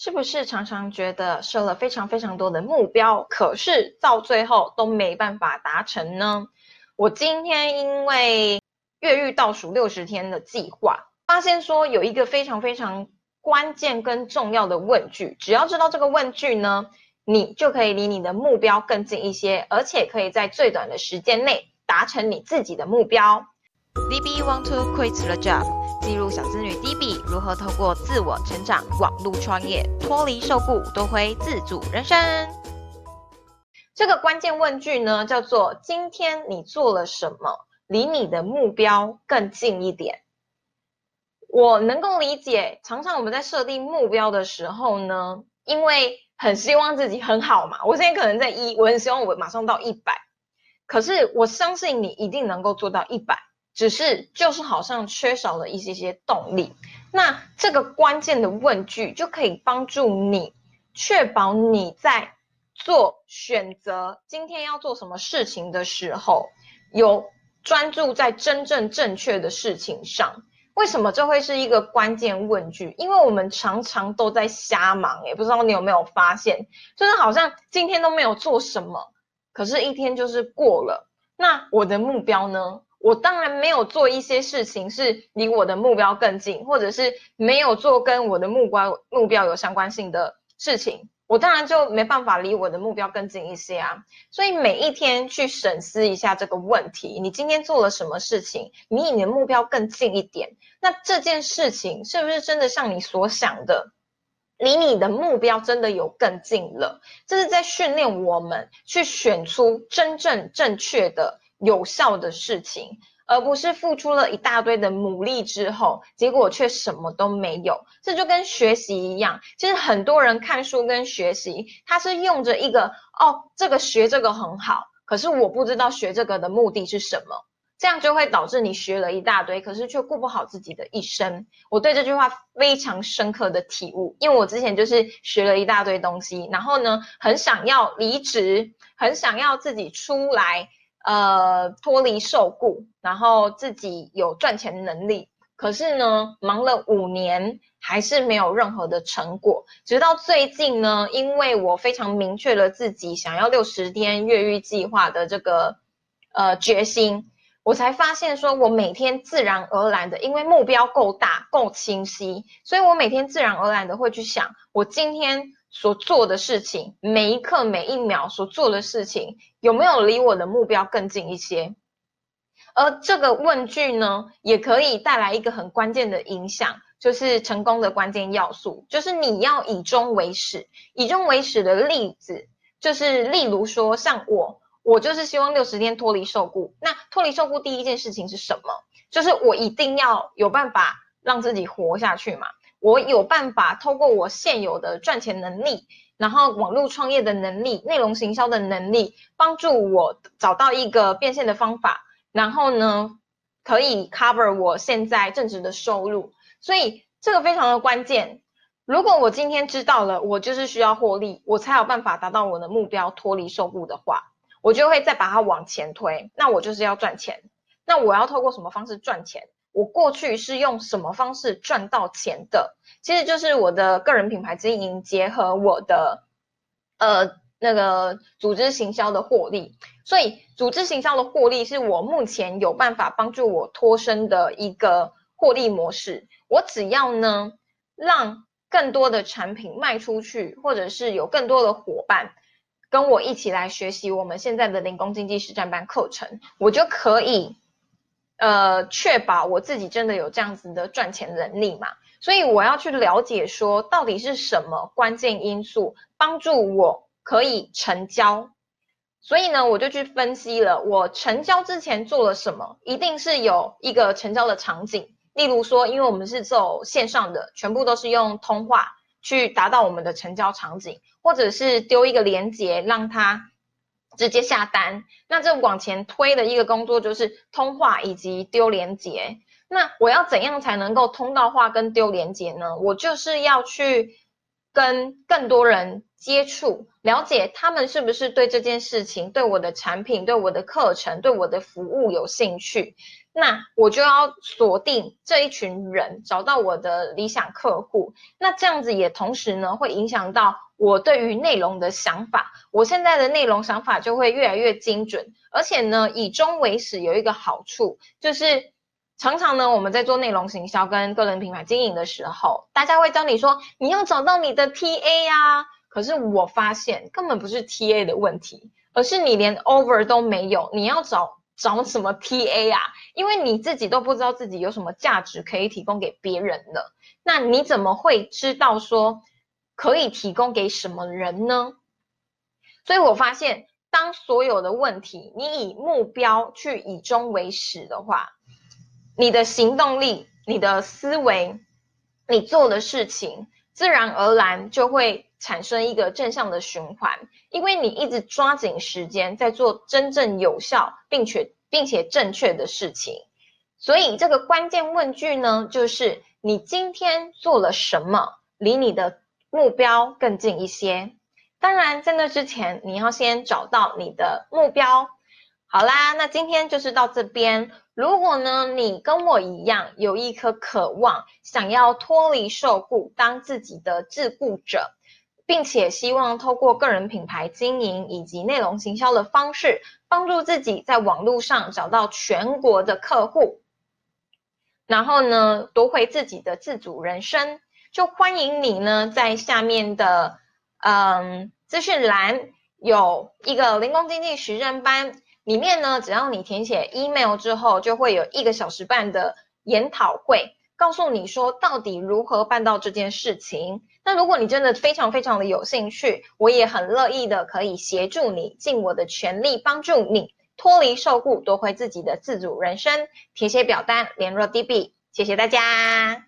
是不是常常觉得设了非常非常多的目标，可是到最后都没办法达成呢？我今天因为越狱倒数六十天的计划，发现说有一个非常非常关键跟重要的问句，只要知道这个问句呢，你就可以离你的目标更近一些，而且可以在最短的时间内达成你自己的目标。DB want to quit the job？记录小资女 DB 如何透过自我成长、网络创业，脱离受雇，夺回自主人生。这个关键问句呢，叫做“今天你做了什么，离你的目标更近一点？”我能够理解，常常我们在设定目标的时候呢，因为很希望自己很好嘛。我现在可能在一，我很希望我马上到一百，可是我相信你一定能够做到一百。只是就是好像缺少了一些些动力，那这个关键的问句就可以帮助你确保你在做选择，今天要做什么事情的时候，有专注在真正正确的事情上。为什么这会是一个关键问句？因为我们常常都在瞎忙，也不知道你有没有发现，就是好像今天都没有做什么，可是一天就是过了。那我的目标呢？我当然没有做一些事情是离我的目标更近，或者是没有做跟我的目标目标有相关性的事情，我当然就没办法离我的目标更近一些啊。所以每一天去审视一下这个问题：你今天做了什么事情，离你的目标更近一点？那这件事情是不是真的像你所想的，离你的目标真的有更近了？这是在训练我们去选出真正正确的。有效的事情，而不是付出了一大堆的努力之后，结果却什么都没有。这就跟学习一样，其实很多人看书跟学习，他是用着一个哦，这个学这个很好，可是我不知道学这个的目的是什么，这样就会导致你学了一大堆，可是却顾不好自己的一生。我对这句话非常深刻的体悟，因为我之前就是学了一大堆东西，然后呢，很想要离职，很想要自己出来。呃，脱离受雇，然后自己有赚钱能力，可是呢，忙了五年还是没有任何的成果。直到最近呢，因为我非常明确了自己想要六十天越狱计划的这个呃决心，我才发现说，我每天自然而然的，因为目标够大、够清晰，所以我每天自然而然的会去想，我今天。所做的事情，每一刻每一秒所做的事情，有没有离我的目标更近一些？而这个问句呢，也可以带来一个很关键的影响，就是成功的关键要素，就是你要以终为始。以终为始的例子，就是例如说，像我，我就是希望六十天脱离受雇。那脱离受雇第一件事情是什么？就是我一定要有办法让自己活下去嘛。我有办法透过我现有的赚钱能力，然后网络创业的能力、内容行销的能力，帮助我找到一个变现的方法，然后呢，可以 cover 我现在正职的收入。所以这个非常的关键。如果我今天知道了，我就是需要获利，我才有办法达到我的目标，脱离受雇的话，我就会再把它往前推。那我就是要赚钱，那我要透过什么方式赚钱？我过去是用什么方式赚到钱的？其实就是我的个人品牌经营结合我的呃那个组织行销的获利，所以组织行销的获利是我目前有办法帮助我脱身的一个获利模式。我只要呢让更多的产品卖出去，或者是有更多的伙伴跟我一起来学习我们现在的零工经济实战班课程，我就可以。呃，确保我自己真的有这样子的赚钱能力嘛？所以我要去了解说，到底是什么关键因素帮助我可以成交？所以呢，我就去分析了，我成交之前做了什么，一定是有一个成交的场景。例如说，因为我们是走线上的，全部都是用通话去达到我们的成交场景，或者是丢一个连接让他。直接下单，那这往前推的一个工作就是通话以及丢连接。那我要怎样才能够通道化跟丢连接呢？我就是要去跟更多人接触，了解他们是不是对这件事情、对我的产品、对我的课程、对我的服务有兴趣。那我就要锁定这一群人，找到我的理想客户。那这样子也同时呢，会影响到我对于内容的想法。我现在的内容想法就会越来越精准，而且呢，以终为始有一个好处，就是常常呢，我们在做内容行销跟个人品牌经营的时候，大家会教你说，你要找到你的 TA 呀。可是我发现根本不是 TA 的问题，而是你连 over 都没有，你要找。找什么 TA 啊？因为你自己都不知道自己有什么价值可以提供给别人的，那你怎么会知道说可以提供给什么人呢？所以我发现，当所有的问题你以目标去以终为始的话，你的行动力、你的思维、你做的事情，自然而然就会。产生一个正向的循环，因为你一直抓紧时间在做真正有效并且并且正确的事情，所以这个关键问句呢，就是你今天做了什么，离你的目标更近一些。当然，在那之前，你要先找到你的目标。好啦，那今天就是到这边。如果呢，你跟我一样有一颗渴望，想要脱离受雇，当自己的自雇者。并且希望透过个人品牌经营以及内容行销的方式，帮助自己在网络上找到全国的客户，然后呢夺回自己的自主人生，就欢迎你呢在下面的嗯资讯栏有一个零工经济实战班，里面呢只要你填写 email 之后，就会有一个小时半的研讨会。告诉你说到底如何办到这件事情？那如果你真的非常非常的有兴趣，我也很乐意的可以协助你，尽我的全力帮助你脱离受雇，夺回自己的自主人生。填写表单，联络 DB，谢谢大家。